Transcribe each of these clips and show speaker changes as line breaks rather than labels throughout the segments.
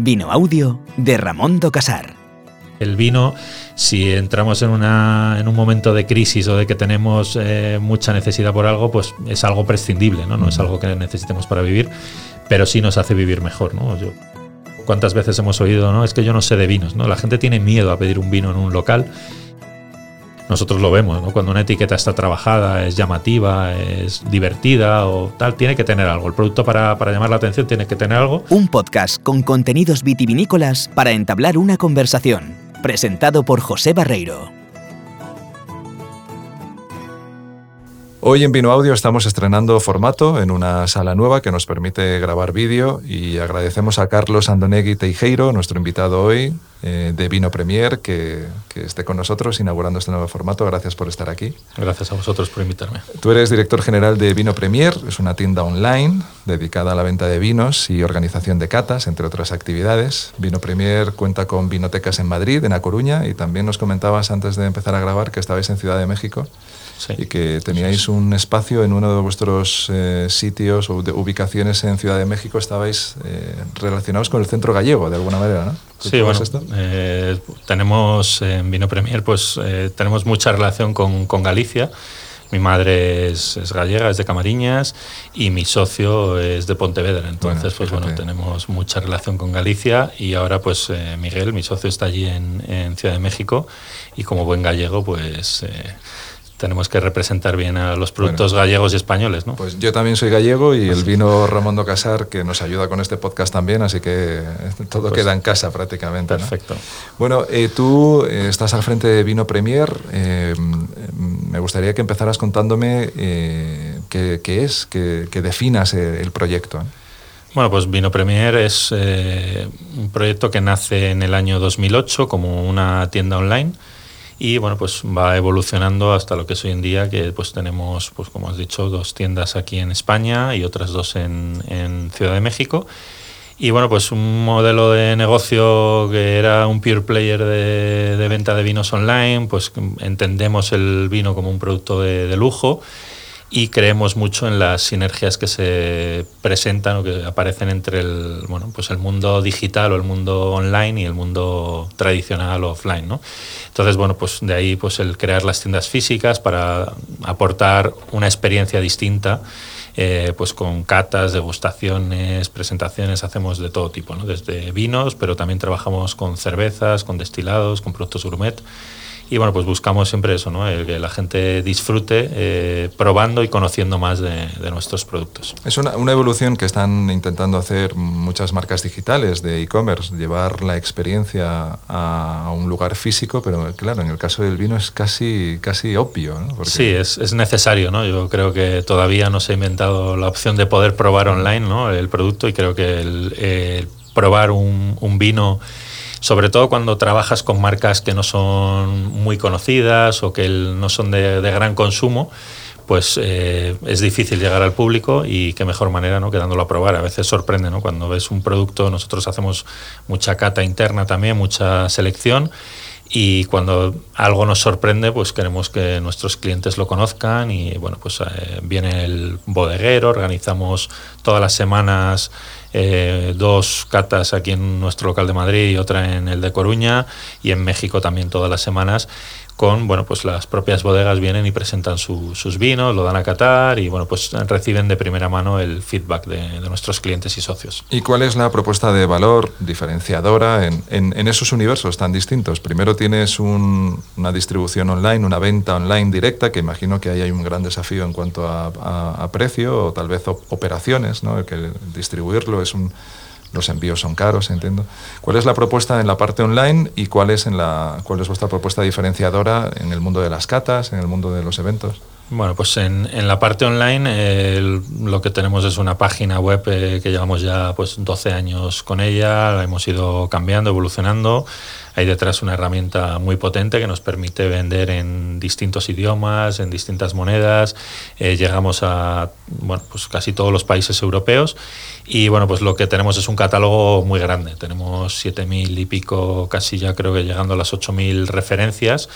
Vino Audio de Ramón do Casar.
El vino, si entramos en, una, en un momento de crisis o de que tenemos eh, mucha necesidad por algo, pues es algo prescindible, ¿no? No es algo que necesitemos para vivir, pero sí nos hace vivir mejor, ¿no? Yo, ¿Cuántas veces hemos oído, no? Es que yo no sé de vinos, ¿no? La gente tiene miedo a pedir un vino en un local. Nosotros lo vemos, ¿no? Cuando una etiqueta está trabajada, es llamativa, es divertida o tal, tiene que tener algo. El producto para, para llamar la atención tiene que tener algo.
Un podcast con contenidos vitivinícolas para entablar una conversación. Presentado por José Barreiro.
Hoy en Vino Audio estamos estrenando formato en una sala nueva que nos permite grabar vídeo y agradecemos a Carlos Andonegui Teijeiro, nuestro invitado hoy eh, de Vino Premier, que, que, esté con nosotros inaugurando este nuevo formato. Gracias por estar aquí.
Gracias a vosotros por invitarme.
Tú eres director general de Vino Premier, es una tienda online dedicada a la venta de vinos y organización de catas, entre otras actividades. Vino Premier cuenta con vinotecas en Madrid, en A Coruña, y también nos comentabas antes de empezar a grabar que estabais en Ciudad de México sí. y que teníais sí. un espacio en uno de vuestros eh, sitios o de ubicaciones en Ciudad de México, estabais eh, relacionados con el centro gallego, de alguna manera, ¿no?
Sí, bueno, eh, tenemos en Vino Premier, pues eh, tenemos mucha relación con, con Galicia. Mi madre es, es, gallega, es de Camariñas y mi socio es de Pontevedra. Entonces, bueno, pues bueno, tenemos mucha relación con Galicia y ahora pues eh, Miguel, mi socio, está allí en, en, Ciudad de México y como buen gallego, pues eh, tenemos que representar bien a los productos bueno, gallegos y españoles, ¿no?
Pues yo también soy gallego y el vino Ramón do Casar que nos ayuda con este podcast también, así que todo pues queda en casa prácticamente.
Perfecto.
¿no? Bueno, eh, tú eh, estás al frente de Vino Premier. Eh, me gustaría que empezaras contándome eh, qué, qué, es, que, que definas el proyecto.
Bueno, pues Vino Premier es un proyecto que nace en el año 2008 como una tienda online y bueno pues va evolucionando hasta lo que es hoy en día que pues tenemos pues como has dicho dos tiendas aquí en España y otras dos en, en Ciudad de México. Y bueno pues un modelo de negocio que era un pure player de, venta de vinos online pues entendemos el vino como un producto de lujo y creemos mucho en las sinergias que se presentan o que aparecen entre el, bueno, pues el mundo digital o el mundo online y el mundo tradicional o offline. ¿no? Entonces, bueno, pues de ahí pues el crear las tiendas físicas para aportar una experiencia distinta. Eh, pues con catas, degustaciones, presentaciones, hacemos de todo tipo, ¿no? desde vinos, pero también trabajamos con cervezas, con destilados, con productos gourmet. Y bueno, pues buscamos siempre eso, ¿no? El que la gente disfrute eh, probando y conociendo más de, de nuestros productos.
Es una, una, evolución que están intentando hacer muchas marcas digitales de e-commerce, llevar la experiencia a, a, un lugar físico, pero claro, en el caso del vino es casi, casi obvio, ¿no?
Porque... Sí, es, es, necesario, ¿no? Yo creo que todavía no se ha inventado la opción de poder probar online, ¿no? El producto y creo que el, el probar un, un vino sobre todo cuando trabajas con marcas que no son muy conocidas o que no son de, gran consumo, pues eh, es difícil llegar al público y qué mejor manera ¿no? que dándolo a probar. A veces sorprende, ¿no? Cuando ves un producto, nosotros hacemos mucha cata interna también, mucha selección y cuando algo nos sorprende, pues queremos que nuestros clientes lo conozcan y bueno, pues eh, viene el bodeguero, organizamos todas las semanas eh, dos catas aquí en nuestro local de Madrid y otra en el de Coruña y en México también todas las semanas con, bueno, pues las propias bodegas vienen y presentan su, sus vinos, lo dan a catar y, bueno, pues reciben de primera mano el feedback de, nuestros clientes y socios.
¿Y cuál es la propuesta de valor diferenciadora en, en, esos universos tan distintos? Primero tienes un, una distribución online, una venta online directa, que imagino que ahí hay un gran desafío en cuanto a, precio o tal vez operaciones, ¿no? Que distribuirlo es un los envíos son caros, entiendo. ¿Cuál es la propuesta en la parte online y cuál es, en la, cuál es vuestra propuesta diferenciadora en el mundo de las catas, en el mundo de los eventos?
Bueno, pues en, la parte online lo que tenemos es una página web eh, que llevamos ya pues 12 años con ella, la hemos ido cambiando, evolucionando. Hay detrás una herramienta muy potente que nos permite vender en distintos idiomas, en distintas monedas. Eh, llegamos a bueno, pues casi todos los países europeos y bueno, pues lo que tenemos es un catálogo muy grande. Tenemos 7.000 y pico, casi ya creo que llegando a las 8.000 referencias.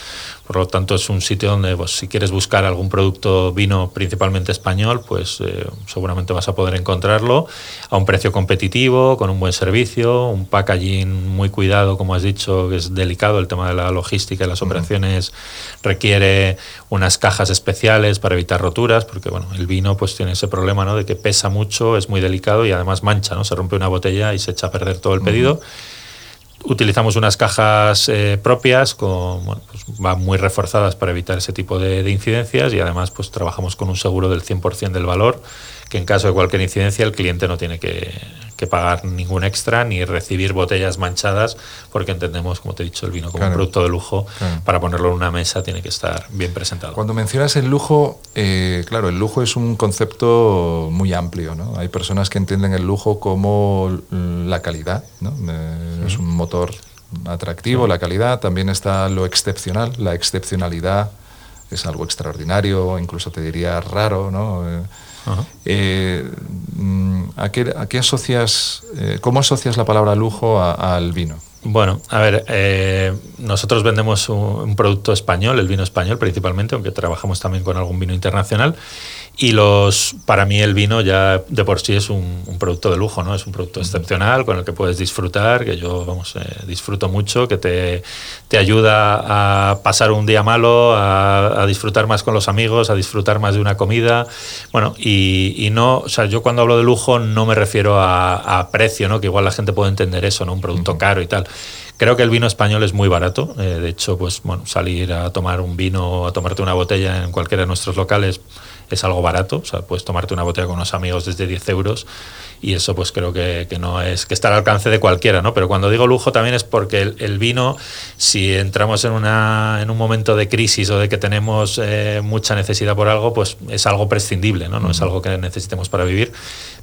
Por lo tanto, es un sitio donde pues, si quieres buscar algún producto vino principalmente español, pues eh, seguramente vas a poder encontrarlo a un precio competitivo, con un buen servicio, un packaging muy cuidado, como has dicho, que es delicado el tema de la logística y las operaciones requiere unas cajas especiales para evitar roturas, porque bueno, el vino pues tiene ese problema ¿no? de que pesa mucho, es muy delicado y además mancha, ¿no? Se rompe una botella y se echa a perder todo el pedido. Utilizamos unas cajas eh, propias, con, bueno, pues van muy reforzadas para evitar ese tipo de, de, incidencias y además pues trabajamos con un seguro del 100% del valor que en caso de cualquier incidencia el cliente no tiene que, que, pagar ningún extra ni recibir botellas manchadas, porque entendemos, como te he dicho, el vino como claro, un producto de lujo, claro. para ponerlo en una mesa tiene que estar bien presentado.
Cuando mencionas el lujo, eh, claro, el lujo es un concepto muy amplio, ¿no? Hay personas que entienden el lujo como la calidad, ¿no? Eh, es un motor atractivo, la calidad, también está lo excepcional, la excepcionalidad es algo extraordinario, incluso te diría raro, ¿no? Eh, eh, mm, ¿a, qué, ¿a, qué, asocias, eh, cómo asocias la palabra lujo al vino?
Bueno, a ver, eh, nosotros vendemos un, un, producto español, el vino español principalmente, aunque trabajamos también con algún vino internacional. Y los, para mí el vino ya de por sí es un, un producto de lujo, ¿no? Es un producto excepcional con el que puedes disfrutar, que yo, vamos, eh, disfruto mucho, que te, te, ayuda a pasar un día malo, a, a, disfrutar más con los amigos, a disfrutar más de una comida. Bueno, y, y no, o sea, yo cuando hablo de lujo no me refiero a, a precio, ¿no? Que igual la gente puede entender eso, ¿no? Un producto caro y tal. Creo que el vino español es muy barato. Eh, de hecho, pues bueno, salir a tomar un vino, a tomarte una botella en cualquiera de nuestros locales es algo barato. O sea, puedes tomarte una botella con unos amigos desde 10 euros y eso pues creo que, que, no es que está al alcance de cualquiera, ¿no? Pero cuando digo lujo también es porque el, el vino, si entramos en, una, en un momento de crisis o de que tenemos eh, mucha necesidad por algo, pues es algo prescindible, ¿no? No es algo que necesitemos para vivir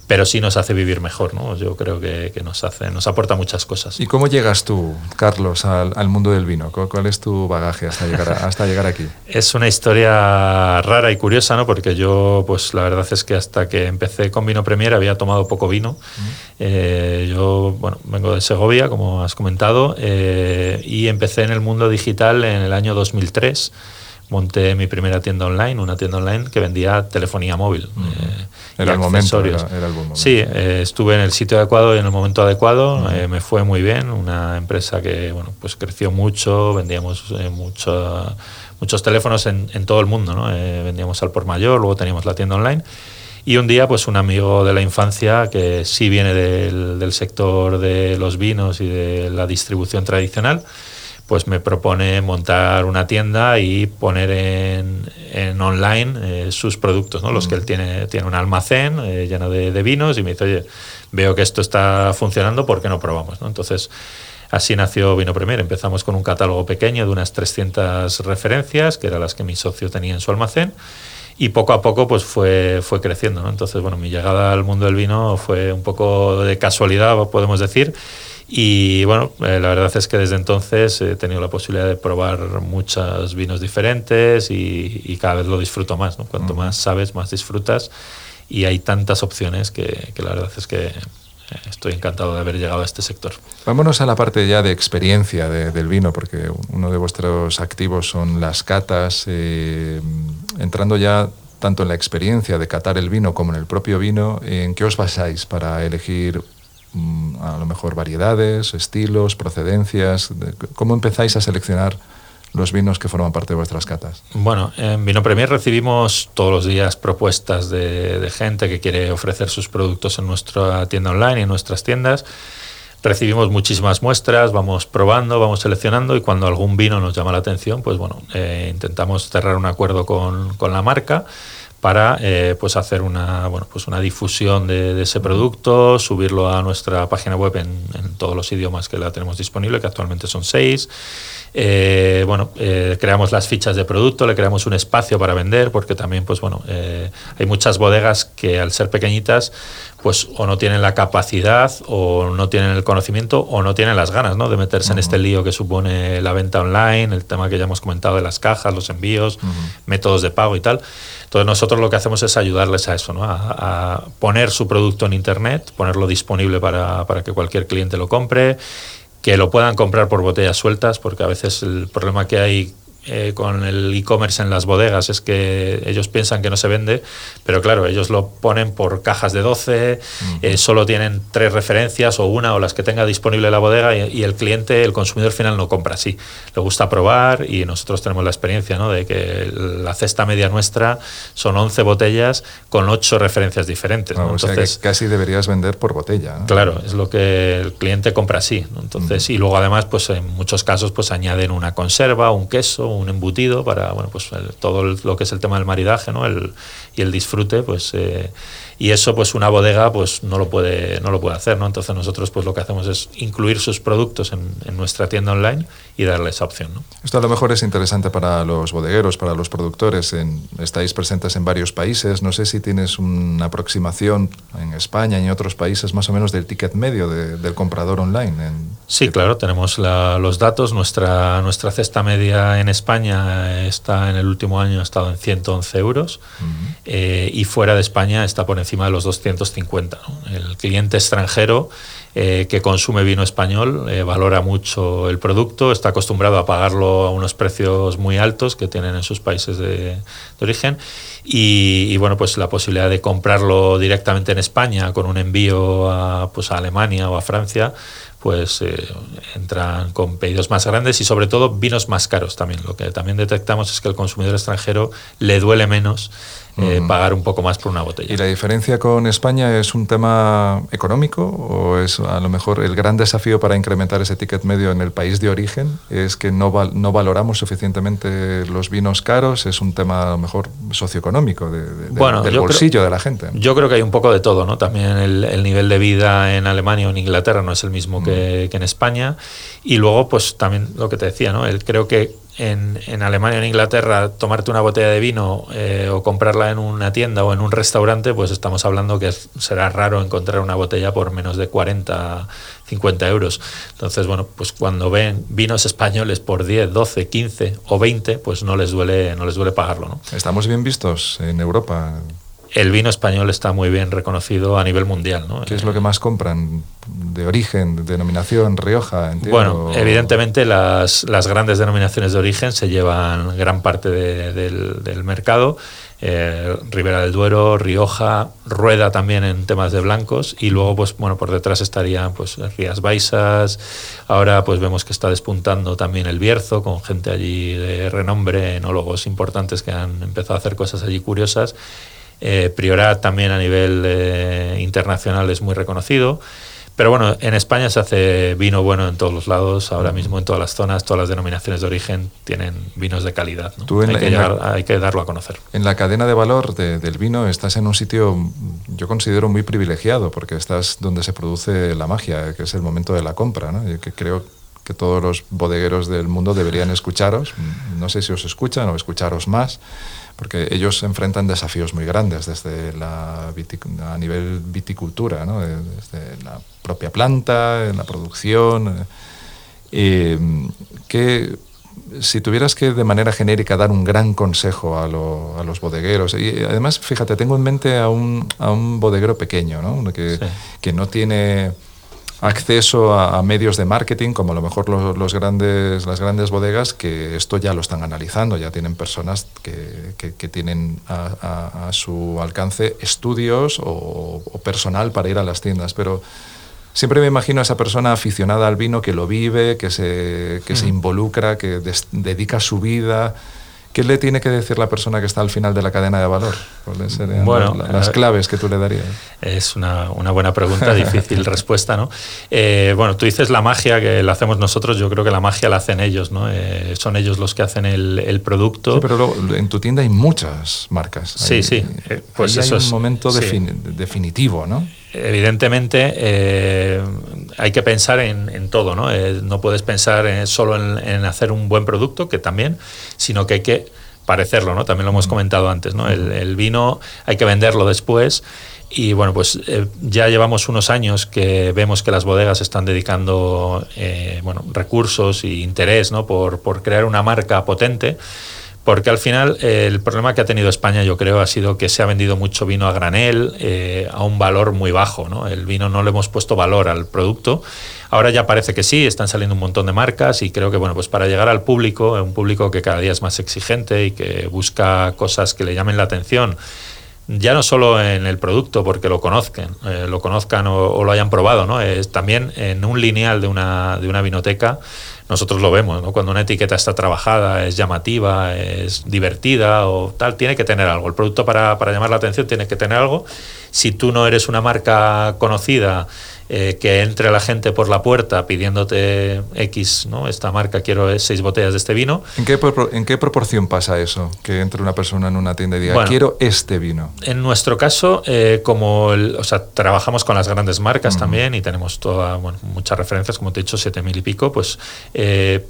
pero sí nos hace vivir mejor, ¿no? Yo creo que, que, nos hace, nos aporta muchas cosas.
¿Y cómo llegas tú, Carlos, al, al mundo del vino? ¿Cuál, ¿Cuál, es tu bagaje hasta llegar, a, hasta llegar aquí?
Es una historia rara y curiosa, ¿no? Porque yo, pues la verdad es que hasta que empecé con Vino Premier había tomado poco vino. Uh -huh. eh, yo, bueno, vengo de Segovia, como has comentado, eh, y empecé en el mundo digital en el año 2003 monté mi primera tienda online, una tienda online que vendía telefonía móvil.
Mm. Eh, era, el momento, era, era, el momento.
Sí, eh, estuve en el sitio adecuado y en el momento adecuado, mm. eh, me fue muy bien, una empresa que bueno, pues creció mucho, vendíamos eh, mucho, muchos teléfonos en, en, todo el mundo, ¿no? vendíamos al por mayor, luego teníamos la tienda online. Y un día, pues un amigo de la infancia que sí viene del, del sector de los vinos y de la distribución tradicional, pues me propone montar una tienda y poner en, en online eh, sus productos, ¿no? los que él tiene, tiene un almacén eh, lleno de, de, vinos y me dice, oye, veo que esto está funcionando, ¿por qué no probamos? ¿no? Entonces, así nació Vino Premier. Empezamos con un catálogo pequeño de unas 300 referencias, que eran las que mi socio tenía en su almacén, y poco a poco pues fue, fue creciendo. ¿no? Entonces, bueno, mi llegada al mundo del vino fue un poco de casualidad, podemos decir, y bueno, eh, la verdad es que desde entonces he tenido la posibilidad de probar muchos vinos diferentes y, y cada vez lo disfruto más. ¿no? Cuanto uh -huh. más sabes, más disfrutas. Y hay tantas opciones que, que la verdad es que estoy encantado de haber llegado a este sector.
Vámonos a la parte ya de experiencia de, del vino, porque uno de vuestros activos son las catas. Eh, entrando ya tanto en la experiencia de catar el vino como en el propio vino, ¿en qué os basáis para elegir a lo mejor variedades, estilos, procedencias? ¿Cómo empezáis a seleccionar los vinos que forman parte de vuestras catas?
Bueno, en Vino Premier recibimos todos los días propuestas de, de gente que quiere ofrecer sus productos en nuestra tienda online y en nuestras tiendas. Recibimos muchísimas muestras, vamos probando, vamos seleccionando y cuando algún vino nos llama la atención, pues bueno, eh, intentamos cerrar un acuerdo con, con la marca para eh, pues hacer una, bueno, pues una difusión de, ese producto, subirlo a nuestra página web en, en, todos los idiomas que la tenemos disponible, que actualmente son seis. Eh, bueno, eh, creamos las fichas de producto, le creamos un espacio para vender, porque también pues, bueno, eh, hay muchas bodegas que al ser pequeñitas pues o no tienen la capacidad o no tienen el conocimiento o no tienen las ganas ¿no? de meterse uh -huh. en este lío que supone la venta online, el tema que ya hemos comentado de las cajas, los envíos, uh -huh. métodos de pago y tal. Entonces nosotros lo que hacemos es ayudarles a eso, ¿no? a, a poner su producto en Internet, ponerlo disponible para, para que cualquier cliente lo compre, que lo puedan comprar por botellas sueltas, porque a veces el problema que hay eh, con el e-commerce en las bodegas es que ellos piensan que no se vende, pero claro, ellos lo ponen por cajas de 12, eh, solo tienen tres referencias o una o las que tenga disponible la bodega y, el cliente, el consumidor final no compra así. Le gusta probar y nosotros tenemos la experiencia ¿no? de que la cesta media nuestra son 11 botellas con 8 referencias diferentes.
Entonces, casi deberías vender por botella.
Claro, es lo que el cliente compra así. Entonces, Y luego además, pues en muchos casos, pues añaden una conserva, un queso, un embutido para bueno, pues todo lo que es el tema del maridaje ¿no? el, y el disfrute, pues eh, y eso pues una bodega pues no lo puede no lo puede hacer no entonces nosotros pues lo que hacemos es incluir sus productos en, nuestra tienda online y darle esa opción ¿no?
esto a lo mejor es interesante para los bodegueros para los productores. En, estáis presentes en varios países. No sé si tienes una aproximación en España y en otros países más o menos del ticket medio del comprador online
sí claro tenemos los datos. Nuestra nuestra cesta media en España está en el último año ha estado en 111 euros. Eh, y fuera de España está por encima de los 250. El cliente extranjero eh, que consume vino español eh, valora mucho el producto, está acostumbrado a pagarlo a unos precios muy altos que tienen en sus países de, origen y, bueno, pues la posibilidad de comprarlo directamente en España con un envío a, pues a Alemania o a Francia pues eh, entran con pedidos más grandes y sobre todo vinos más caros también. Lo que también detectamos es que al consumidor extranjero le duele menos eh, pagar un poco más por una botella.
¿Y la diferencia con España es un tema económico o es a lo mejor el gran desafío para incrementar ese ticket medio en el país de origen? ¿Es que no, no valoramos suficientemente los vinos caros? ¿Es un tema a lo mejor socioeconómico de, del bolsillo de la gente?
Yo creo que hay un poco de todo, ¿no? También el, nivel de vida en Alemania o en Inglaterra no es el mismo que, que en España. Y luego, pues también lo que te decía, ¿no? El, creo que en, Alemania o en Inglaterra tomarte una botella de vino eh, o comprarla en una tienda o en un restaurante, pues estamos hablando que será raro encontrar una botella por menos de 40, 50 euros. Entonces, bueno, pues cuando ven vinos españoles por 10, 12, 15 o 20, pues no les duele, no les duele pagarlo. ¿no?
Estamos bien vistos en Europa
el vino español está muy bien reconocido a nivel mundial. ¿no?
¿Qué es lo que más compran? ¿De origen, denominación, Rioja?
Bueno, evidentemente las, grandes denominaciones de origen se llevan gran parte del, mercado. Eh, Ribera del Duero, Rioja, Rueda también en temas de blancos y luego pues bueno por detrás estarían pues Rías Baixas, ahora pues vemos que está despuntando también el Bierzo con gente allí de renombre, enólogos importantes que han empezado a hacer cosas allí curiosas eh, Priorat también a nivel eh, internacional es muy reconocido. Pero bueno, en España se hace vino bueno en todos los lados, ahora mismo en todas las zonas, todas las denominaciones de origen tienen vinos de calidad. hay, que darlo a conocer.
En la cadena de valor del vino estás en un sitio, yo considero muy privilegiado, porque estás donde se produce la magia, que es el momento de la compra. ¿no? Yo que creo que todos los bodegueros del mundo deberían escucharos. No sé si os escuchan o escucharos más porque ellos enfrentan desafíos muy grandes desde la a nivel viticultura, ¿no? desde la propia planta, en la producción. Eh, que si tuvieras que de manera genérica dar un gran consejo a, los bodegueros, y además, fíjate, tengo en mente a un, a un bodeguero pequeño, ¿no? Que, que no tiene acceso a, medios de marketing, como a lo mejor los, grandes, las grandes bodegas, que esto ya lo están analizando, ya tienen personas que, que, tienen a, su alcance estudios o, personal para ir a las tiendas, pero siempre me imagino a esa persona aficionada al vino que lo vive, que se, que se mm. involucra, que dedica su vida ¿Qué le tiene que decir la persona que está al final de la cadena de valor? ¿Cuáles serían bueno, las, claves que tú le darías?
Es una, una buena pregunta, difícil respuesta, ¿no? Eh, bueno, tú dices la magia que la hacemos nosotros, yo creo que la magia la hacen ellos, ¿no? Eh, son ellos los que hacen el, el producto.
Sí, pero en tu tienda hay muchas marcas.
sí, sí.
Eh, pues eso hay un momento definitivo, ¿no?
Evidentemente eh, hay que pensar en, todo, ¿no? Eh, no puedes pensar solo en, hacer un buen producto, que también, sino que hay que parecerlo, ¿no? También lo hemos comentado antes, ¿no? El, vino hay que venderlo después y bueno, pues eh, ya llevamos unos años que vemos que las bodegas están dedicando bueno, recursos e interés ¿no? por, por crear una marca potente porque al final el problema que ha tenido España, yo creo, ha sido que se ha vendido mucho vino a granel eh, a un valor muy bajo. ¿no? El vino no le hemos puesto valor al producto. Ahora ya parece que sí, están saliendo un montón de marcas y creo que bueno, pues para llegar al público, un público que cada día es más exigente y que busca cosas que le llamen la atención ya no solo en el producto porque lo conozcan, eh, lo conozcan o, lo hayan probado, ¿no? También en un lineal de una, de una vinoteca nosotros lo vemos, ¿no? Cuando una etiqueta está trabajada, es llamativa, es divertida o tal, tiene que tener algo. El producto para, para llamar la atención tiene que tener algo. Si tú no eres una marca conocida eh, que entre la gente por la puerta pidiéndote X, ¿no? Esta marca quiero seis botellas de este vino.
¿En qué, ¿En qué proporción pasa eso? Que entre una persona en una tienda y diga, quiero este vino.
En nuestro caso, eh, como o sea, trabajamos con las grandes marcas también y tenemos toda, bueno, muchas referencias, como te he dicho, siete mil y pico, pues eh,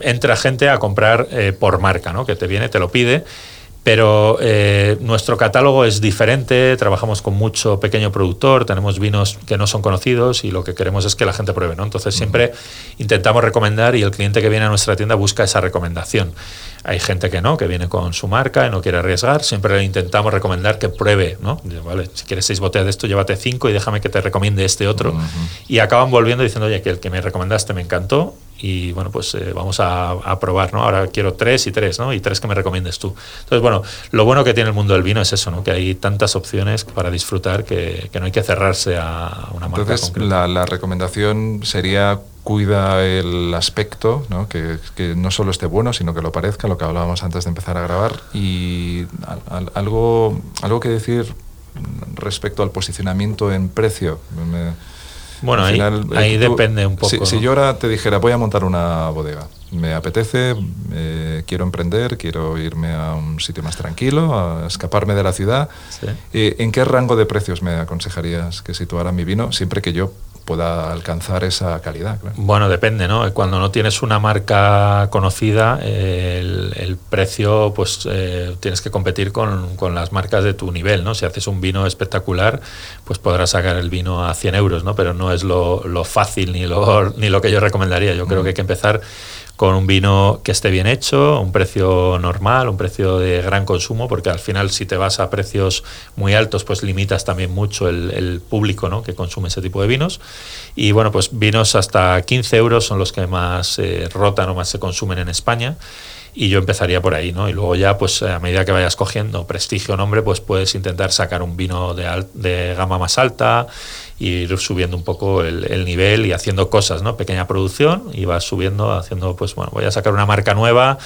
entra gente a comprar por marca, ¿no? Que te viene, te lo pide pero eh, nuestro catálogo es diferente, trabajamos con mucho pequeño productor, tenemos vinos que no son conocidos y lo que queremos es que la gente pruebe, ¿no? Entonces siempre intentamos recomendar y el cliente que viene a nuestra tienda busca esa recomendación. Hay gente que no, que viene con su marca y no quiere arriesgar, siempre le intentamos recomendar que pruebe, ¿no? Vale, si quieres seis botellas de esto, llévate cinco y déjame que te recomiende este otro. Y acaban volviendo diciendo, oye, que el que me recomendaste me encantó y bueno, pues eh, vamos a, probar, ¿no? Ahora quiero tres y tres, ¿no? Y tres que me recomiendes tú. Entonces, bueno, lo bueno que tiene el mundo del vino es eso, ¿no? Que hay tantas opciones para disfrutar que, no hay que cerrarse a una marca
Entonces, la, la, recomendación sería cuida el aspecto, ¿no? Que, que, no solo esté bueno, sino que lo parezca, lo que hablábamos antes de empezar a grabar. Y algo, algo que decir respecto al posicionamiento en precio.
Bueno, ahí, ahí depende un poco.
Si, yo ahora te dijera, voy a montar una bodega, me apetece, eh, quiero emprender, quiero irme a un sitio más tranquilo, a escaparme de la ciudad, eh, ¿en qué rango de precios me aconsejarías que situara mi vino siempre que yo pueda alcanzar esa calidad.
Bueno, depende, ¿no? Cuando no tienes una marca conocida, el, precio, pues eh, tienes que competir con, con, las marcas de tu nivel, ¿no? Si haces un vino espectacular, pues podrás sacar el vino a 100 euros, ¿no? Pero no es lo, lo fácil ni lo, ni lo que yo recomendaría. Yo creo mm. que hay que empezar con un vino que esté bien hecho, un precio normal, un precio de gran consumo, porque al final si te vas a precios muy altos, pues limitas también mucho el, público ¿no? que consume ese tipo de vinos. Y bueno, pues vinos hasta 15 euros son los que más eh, rotan o más se consumen en España y yo empezaría por ahí, ¿no? Y luego ya, pues a medida que vayas cogiendo prestigio nombre, pues puedes intentar sacar un vino de, de gama más alta ir subiendo un poco el, nivel y haciendo cosas, ¿no? Pequeña producción y vas subiendo, haciendo, pues bueno, voy a sacar una marca nueva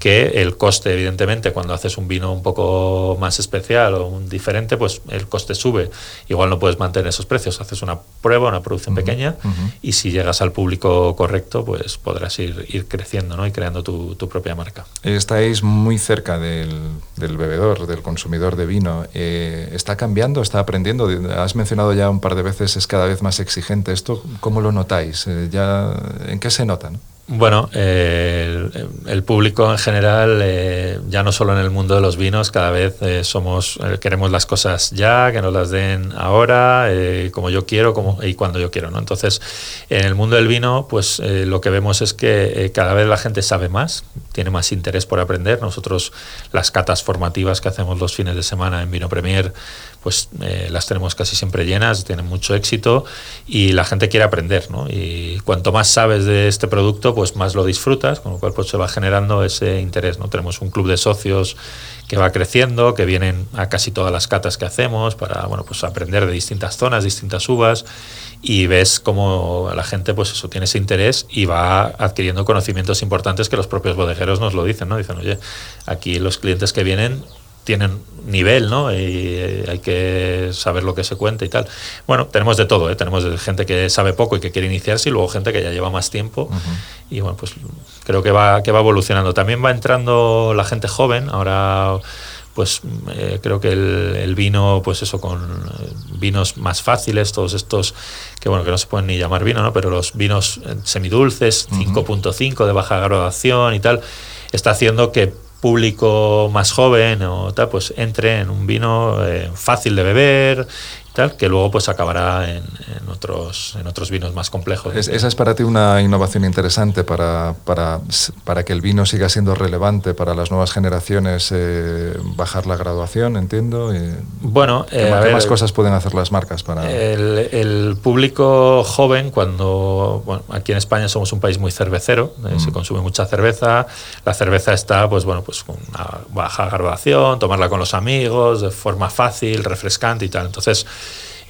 que el coste, evidentemente, cuando haces un vino un poco más especial o un diferente, pues el coste sube. Igual no puedes mantener esos precios, haces una prueba, una producción pequeña y si llegas al público correcto, pues podrás ir, ir creciendo, ¿no? Y creando tu, propia marca.
Estáis muy cerca del, del bebedor, del consumidor de vino. Eh, ¿Está cambiando? ¿Está aprendiendo? Has mencionado ya un par de veces es cada vez más exigente. ¿Esto cómo lo notáis? Eh, ya, ¿En qué se nota?
Bueno, eh, el, público en general, eh, ya no solo en el mundo de los vinos, cada vez somos queremos las cosas ya, que nos las den ahora, como yo quiero como, y cuando yo quiero. ¿no? Entonces, en el mundo del vino, pues lo que vemos es que cada vez la gente sabe más, tiene más interés por aprender. Nosotros, las catas formativas que hacemos los fines de semana en Vino Premier, pues eh, las tenemos casi siempre llenas, tienen mucho éxito y la gente quiere aprender, ¿no? Y cuanto más sabes de este producto, pues más lo disfrutas, con lo cual pues se va generando ese interés, ¿no? Tenemos un club de socios que va creciendo, que vienen a casi todas las catas que hacemos para, bueno, pues aprender de distintas zonas, distintas uvas y ves cómo la gente pues eso tiene ese interés y va adquiriendo conocimientos importantes que los propios bodegueros nos lo dicen, ¿no? Dicen, oye, aquí los clientes que vienen tienen nivel, ¿no? Y eh, hay que saber lo que se cuenta y tal. Bueno, tenemos de todo, ¿eh? Tenemos gente que sabe poco y que quiere iniciarse y luego gente que ya lleva más tiempo. Y bueno, pues creo que va, que va evolucionando. También va entrando la gente joven. Ahora, pues eh, creo que el, vino, pues eso, con eh, vinos más fáciles, todos estos que bueno, que no se pueden ni llamar vino, ¿no? Pero los vinos semidulces, 5.5 de baja graduación y tal, está haciendo que público más joven o tal, pues entre en un vino eh, fácil de beber, tal, que luego pues acabará en, otros, en otros vinos más complejos.
esa es para ti una innovación interesante para, para, para, que el vino siga siendo relevante para las nuevas generaciones, eh, bajar la graduación, entiendo.
bueno,
¿qué,
eh,
más cosas pueden hacer las marcas para...?
El, público joven, cuando bueno, aquí en España somos un país muy cervecero, eh, se mm. consume mucha cerveza, la cerveza está pues bueno pues con una baja graduación, tomarla con los amigos, de forma fácil, refrescante y tal. Entonces,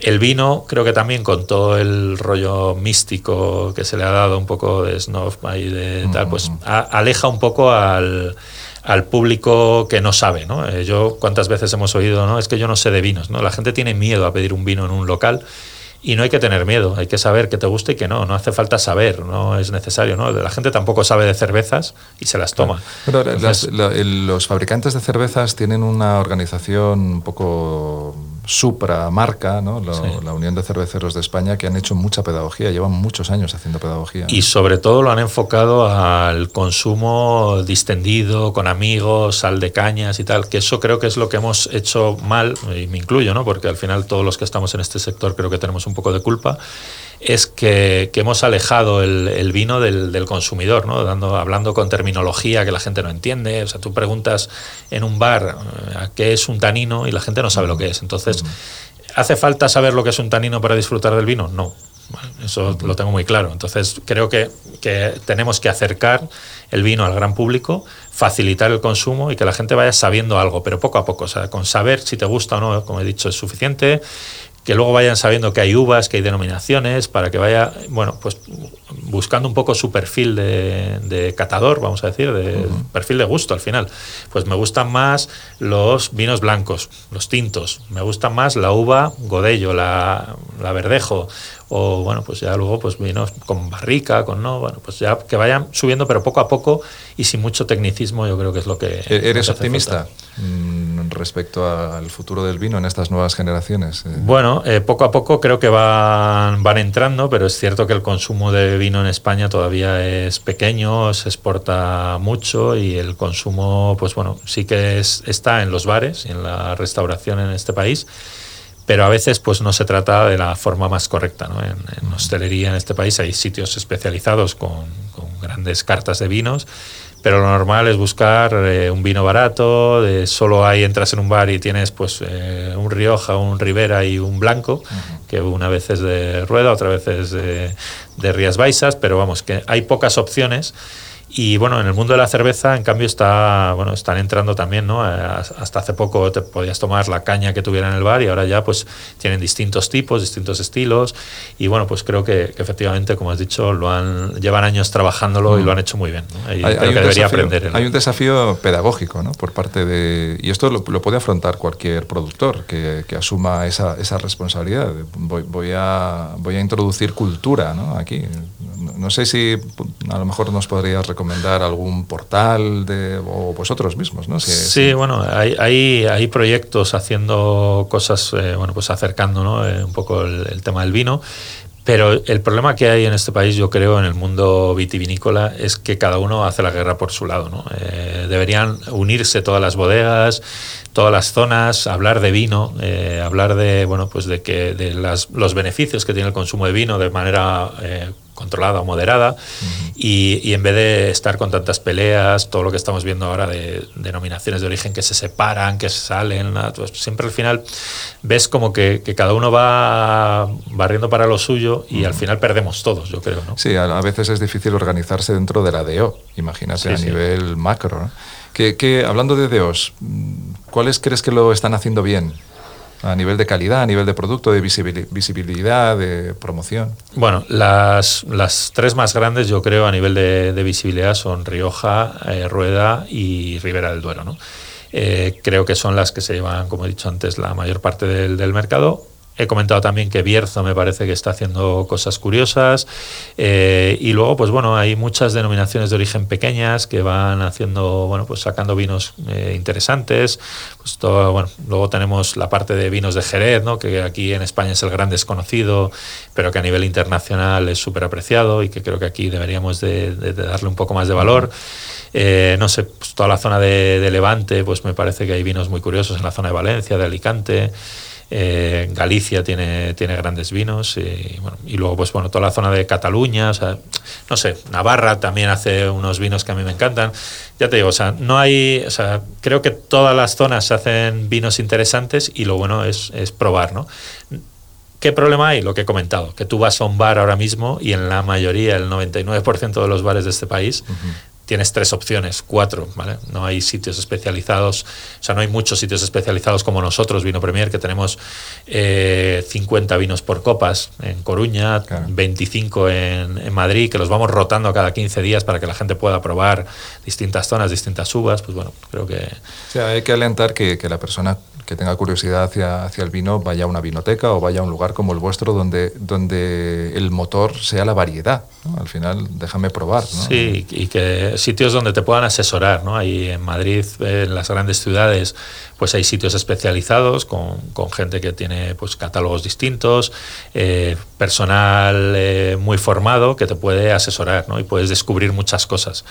el vino, creo que también con todo el rollo místico que se le ha dado un poco de snob y de tal, pues aleja un poco al, público que no sabe, ¿no? Eh, yo cuántas veces hemos oído, ¿no? Es que yo no sé de vinos, ¿no? La gente tiene miedo a pedir un vino en un local y no hay que tener miedo, hay que saber qué te gusta y qué no, no hace falta saber, no es necesario, ¿no? La gente tampoco sabe de cervezas y se las toma.
Pero los fabricantes de cervezas tienen una organización un poco supramarca, ¿no? la Unión de Cerveceros de España, que han hecho mucha pedagogía, llevan muchos años haciendo pedagogía.
Y sobre todo lo han enfocado al consumo distendido, con amigos, sal de cañas y tal, que eso creo que es lo que hemos hecho mal, y me incluyo, ¿no? porque al final todos los que estamos en este sector creo que tenemos un poco de culpa es que, hemos alejado el, vino del, consumidor, ¿no? Dando, hablando con terminología que la gente no entiende. O sea, tú preguntas en un bar eh, qué es un tanino y la gente no sabe lo que es. Entonces, ¿hace falta saber lo que es un tanino para disfrutar del vino? No. eso lo tengo muy claro. Entonces, creo que, que tenemos que acercar el vino al gran público, facilitar el consumo y que la gente vaya sabiendo algo, pero poco a poco. O sea, con saber si te gusta o no, como he dicho, es suficiente que luego vayan sabiendo que hay uvas, que hay denominaciones, para que vaya, bueno, pues buscando un poco su perfil de, catador, vamos a decir, de perfil de gusto al final. Pues me gustan más los vinos blancos, los tintos, me gustan más la uva godello, la, la verdejo, o bueno, pues ya luego pues vinos con barrica, con no, bueno, pues ya que vayan subiendo, pero poco a poco y sin mucho tecnicismo, yo creo que es lo que...
¿E-, ¿Eres optimista mm, respecto al futuro del vino en estas nuevas generaciones?
Eh, bueno, eh, poco a poco creo que van, van entrando, pero es cierto que el consumo de vino en España todavía es pequeño, se exporta mucho y el consumo, pues bueno, sí que es, está en los bares y en la restauración en este país pero a veces pues no se trata de la forma más correcta. ¿no? En, hostelería en este país hay sitios especializados con, grandes cartas de vinos, pero lo normal es buscar eh, un vino barato, de solo hay entras en un bar y tienes pues eh, un Rioja, un Ribera y un Blanco, que una vez es de Rueda, otra vez es de, de Rías Baixas, pero vamos, que hay pocas opciones y bueno, en el mundo de la cerveza, en cambio, está, bueno, están entrando también, ¿no? Eh, hasta hace poco te podías tomar la caña que tuviera en el bar y ahora ya pues tienen distintos tipos, distintos estilos. Y bueno, pues creo que, efectivamente, como has dicho, lo han, llevan años trabajándolo y lo han hecho muy bien. hay,
que debería aprender. Hay un desafío pedagógico, ¿no? Por parte de. Y esto lo, puede afrontar cualquier productor que, que asuma esa, esa responsabilidad. Voy, voy, a, voy a introducir cultura, ¿no? Aquí. No sé si a lo mejor nos podrías recomendar algún portal de, o vosotros mismos, ¿no?
sí, bueno, hay, hay, hay, proyectos haciendo cosas, eh, bueno, pues acercando ¿no? Eh, un poco el, tema del vino. Pero el problema que hay en este país, yo creo, en el mundo vitivinícola, es que cada uno hace la guerra por su lado. ¿no? Eh, deberían unirse todas las bodegas, todas las zonas, hablar de vino, hablar de bueno, pues de que de las, los beneficios que tiene el consumo de vino de manera controlada o moderada y, en vez de estar con tantas peleas, todo lo que estamos viendo ahora de denominaciones de origen que se separan, que salen, pues siempre al final ves como que, cada uno va barriendo para lo suyo y al final perdemos todos, yo creo. ¿no?
Sí, a, veces es difícil organizarse dentro de la DO, imagínate a nivel macro. Que, hablando de DOs, ¿cuáles crees que lo están haciendo bien? A nivel de calidad, a nivel de producto, de visibilidad, de promoción?
Bueno, las, las tres más grandes yo creo a nivel de, visibilidad son Rioja, eh, Rueda y Ribera del Duero. ¿no? Eh, creo que son las que se llevan, como he dicho antes, la mayor parte del, del mercado He comentado también que Bierzo me parece que está haciendo cosas curiosas. Eh, y luego, pues bueno, hay muchas denominaciones de origen pequeñas que van haciendo, bueno, pues sacando vinos eh, interesantes. Pues todo, bueno, luego tenemos la parte de vinos de Jerez, ¿no? que aquí en España es el gran desconocido, pero que a nivel internacional es súper apreciado y que creo que aquí deberíamos de, darle un poco más de valor. Eh, no sé, pues toda la zona de, de Levante, pues me parece que hay vinos muy curiosos en la zona de Valencia, de Alicante. Eh, Galicia tiene, tiene grandes vinos y, luego pues bueno, toda la zona de Cataluña, o sea, no sé, Navarra también hace unos vinos que a mí me encantan. Ya te digo, o sea, no hay, o sea, creo que todas las zonas hacen vinos interesantes y lo bueno es, es probar, ¿no? ¿Qué problema hay? Lo que he comentado, que tú vas a un bar ahora mismo y en la mayoría, el 99% de los bares de este país, tienes tres opciones, cuatro, ¿vale? No hay sitios especializados, o sea, no hay muchos sitios especializados como nosotros, Vino Premier, que tenemos 50 eh, vinos por copas en Coruña, 25 en, en, Madrid, que los vamos rotando cada 15 días para que la gente pueda probar distintas zonas, distintas uvas, pues bueno, creo que...
O sea, hay que alentar que, que la persona que tenga curiosidad hacia, hacia el vino vaya a una vinoteca o vaya a un lugar como el vuestro donde, donde el motor sea la variedad. Al final, déjame probar.
Sí, y que sitios donde te puedan asesorar. ¿no? Ahí en Madrid, en las grandes ciudades, pues hay sitios especializados con, con gente que tiene pues, catálogos distintos, eh, personal eh, muy formado que te puede asesorar ¿no? y puedes descubrir muchas cosas.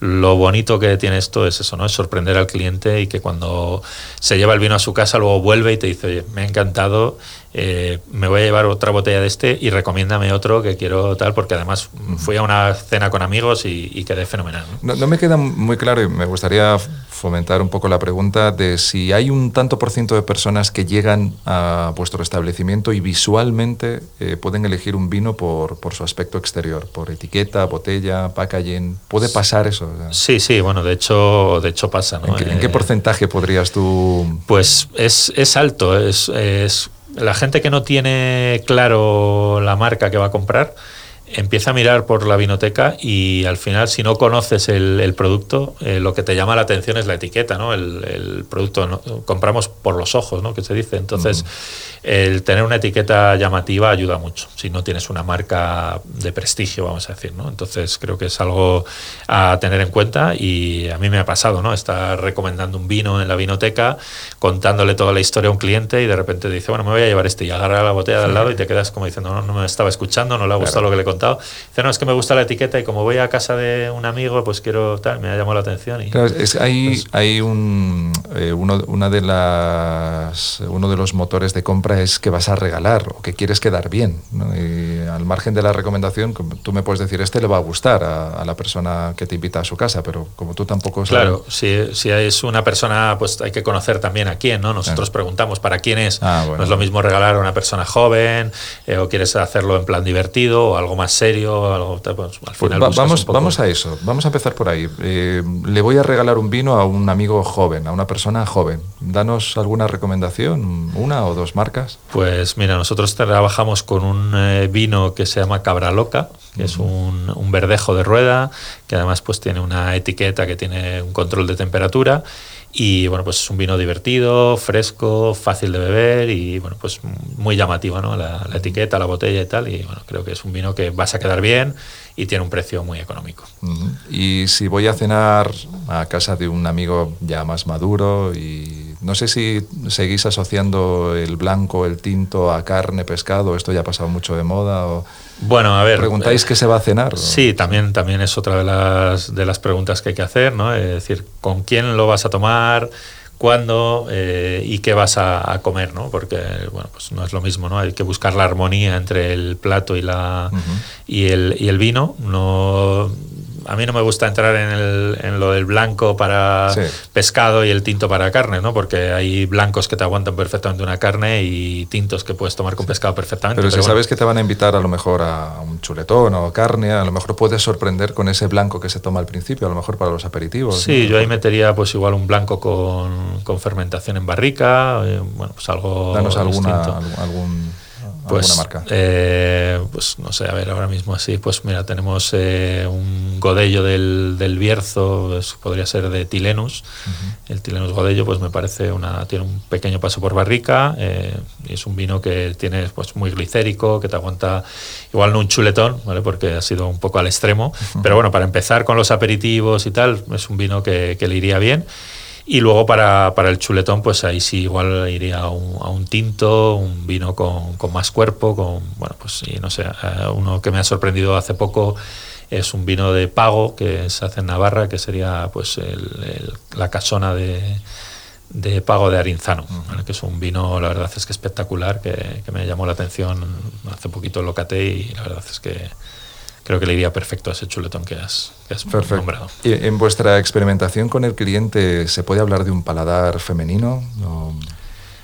Lo bonito que tiene esto es eso, ¿no? es sorprender al cliente y que cuando se lleva el vino a su casa luego vuelve y te dice, me ha encantado eh, me voy a llevar otra botella de este y recomiéndame otro que quiero tal, porque además fui a una cena con amigos y, quedé fenomenal.
¿no? ¿no? me queda muy claro y me gustaría fomentar un poco la pregunta de si hay un tanto por ciento de personas que llegan a vuestro establecimiento y visualmente eh, pueden elegir un vino por, por, su aspecto exterior, por etiqueta, botella, packaging. ¿Puede pasar eso?
Sí, sí, bueno, de hecho, de hecho pasa.
¿En, qué, ¿En, qué, eh, porcentaje podrías tú...?
Pues es, es alto, es, es la gente que no tiene claro la marca que va a comprar, empieza a mirar por la vinoteca y al final si no conoces el, producto, eh, lo que te llama la atención es la etiqueta, ¿no? El, producto compramos por los ojos, ¿no? Que se dice. Entonces, el tener una etiqueta llamativa ayuda mucho, si no tienes una marca de prestigio, vamos a decir, ¿no? Entonces, creo que es algo a tener en cuenta y a mí me ha pasado, ¿no? Estar recomendando un vino en la vinoteca, contándole toda la historia a un cliente y de repente dice, bueno, me voy a llevar este y agarra la botella de al lado y te quedas como diciendo, no, no me estaba escuchando, no le ha gustado lo que le conté Dice, no, es que me gusta la etiqueta y como voy a casa de un amigo, pues quiero tal, me ha llamado la atención. Y,
claro, es, hay, pues hay un, eh, uno, una de las, uno de los motores de compra es que vas a regalar o que quieres quedar bien. Y al margen de la recomendación, tú me puedes decir, este le va a gustar a, la persona que te invita a su casa, pero como tú tampoco
sabes... Claro, si, si es una persona, pues hay que conocer también a quién, ¿no? Nosotros preguntamos para quién es. Ah, no es lo mismo regalar a una persona joven eh, o quieres hacerlo en plan divertido o algo más serio, algo, pues, al final
vamos, vamos a eso, vamos a empezar por ahí. Eh, le voy a regalar un vino a un amigo joven, a una persona joven. Danos alguna recomendación, una o dos marcas.
Pues mira, nosotros trabajamos con un eh, vino que se llama Cabra Loca, que es un, un, verdejo de rueda, que además pues tiene una etiqueta que tiene un control de temperatura y bueno, pues es un vino divertido, fresco, fácil de beber y bueno, pues muy llamativo, ¿no? La, etiqueta, la botella y tal. Y bueno, creo que es un vino que vas a quedar bien y tiene un precio muy económico.
Y si voy a cenar a casa de un amigo ya más maduro y no sé si seguís asociando el blanco, el tinto a carne, pescado, esto ya ha pasado mucho de moda o...
Bueno, a ver.
¿Preguntáis qué se va a cenar?
Sí, también, también es otra de las, de las preguntas que hay que hacer, ¿no? Es decir, ¿con quién lo vas a tomar? cuándo eh, y qué vas a, comer, ¿no? Porque, bueno, pues no es lo mismo, ¿no? Hay que buscar la armonía entre el plato y, la, y, el, y el vino. No, a mí no me gusta entrar en, el, en lo del blanco para pescado y el tinto para carne, ¿no? Porque hay blancos que te aguantan perfectamente una carne y tintos que puedes tomar con pescado perfectamente.
Pero, si sabes que te van a invitar a lo mejor a un chuletón o carne, a lo mejor puedes sorprender con ese blanco que se toma al principio, a lo mejor para los aperitivos.
Sí, yo ahí metería pues igual un blanco con, con fermentación en barrica, eh, bueno, pues algo
Danos alguna, algún
pues, marca? Eh, pues no sé, a ver, ahora mismo así, pues mira, tenemos eh, un godello del, del Bierzo, podría ser de Tilenus. El Tilenus Godello, pues me parece una, tiene un pequeño paso por barrica, eh, y es un vino que tiene pues muy glicérico, que te aguanta igual no un chuletón, ¿vale? Porque ha sido un poco al extremo, pero bueno, para empezar con los aperitivos y tal, es un vino que, que le iría bien. Y luego para, para, el chuletón, pues ahí sí igual iría a un, a un tinto, un vino con, con, más cuerpo, con, bueno, pues sí, no sé, eh, uno que me ha sorprendido hace poco es un vino de pago que se hace en Navarra, que sería pues el, la casona de, de Pago de Arinzano, que es un vino, la verdad es que espectacular, que, me llamó la atención hace poquito lo caté y la verdad es que creo que le iría perfecto a ese chuletón que has, que has nombrado.
¿Y en vuestra experimentación con el cliente se puede hablar de un paladar femenino?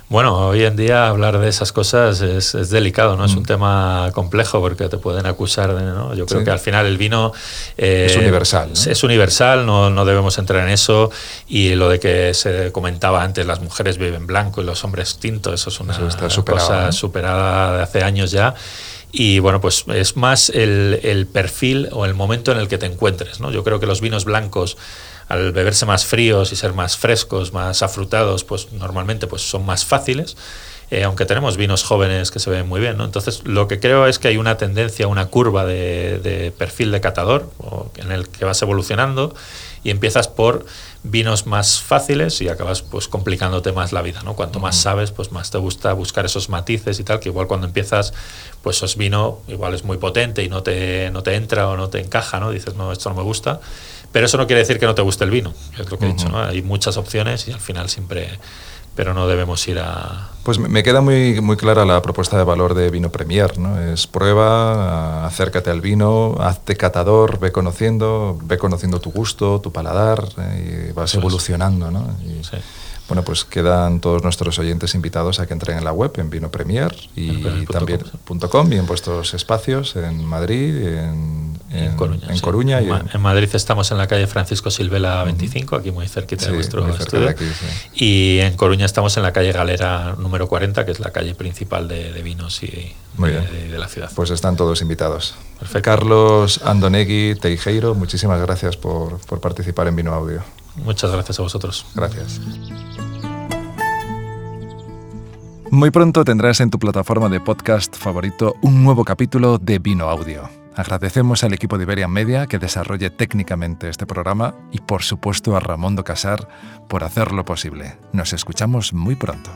Bueno, hoy en día hablar de esas cosas es, delicado, ¿no? Es un mm. tema complejo porque te pueden acusar de, ¿no? Yo creo que al final el vino...
Eh, es universal,
Es universal, no, no, debemos entrar en eso. Y lo de que se comentaba antes, las mujeres viven blanco y los hombres tinto, eso es una cosa superada de hace años ya. Y bueno, pues es más el, el perfil o el momento en el que te encuentres, ¿no? Yo creo que los vinos blancos al beberse más fríos y ser más frescos, más afrutados, pues normalmente pues son más fáciles. Eh, aunque tenemos vinos jóvenes que se ven muy bien. ¿no? Entonces, lo que creo es que hay una tendencia, una curva de, perfil de catador en el que vas evolucionando y empiezas por vinos más fáciles y acabas pues complicándote más la vida, ¿no? Cuanto más sabes, pues más te gusta buscar esos matices y tal, que igual cuando empiezas, pues es vino, igual es muy potente y no te, no te entra o no te encaja, ¿no? Dices, no, esto no me gusta. Pero eso no quiere decir que no te guste el vino, es lo que he dicho, ¿no? Hay muchas opciones y al final siempre pero no debemos ir a...
Pues me queda muy, muy clara la propuesta de valor de Vino Premier, ¿no? Es prueba, acércate al vino, hazte catador, ve conociendo, ve conociendo tu gusto, tu paladar eh, y vas evolucionando, ¿no? sí. Bueno, pues quedan todos nuestros oyentes invitados a que entren en la web, en Vino Premier y también .com y en vuestros espacios en Madrid, en, Coruña.
En,
y
en, Madrid estamos en la calle Francisco Silvela 25, aquí muy cerquita de vuestro estudio. y en Coruña estamos en la calle Galera número 40, que es la calle principal de, vinos y de, la ciudad.
Pues están todos invitados. Carlos Andonegui Teijeiro, muchísimas gracias por, por participar en Vino Audio.
Muchas gracias a vosotros.
Gracias. Muy pronto tendrás en tu plataforma de podcast favorito un nuevo capítulo de Vino Audio. Agradecemos al equipo de Iberian Media que desarrolle técnicamente este programa y por supuesto a Ramón Casar por hacerlo posible. Nos escuchamos muy pronto.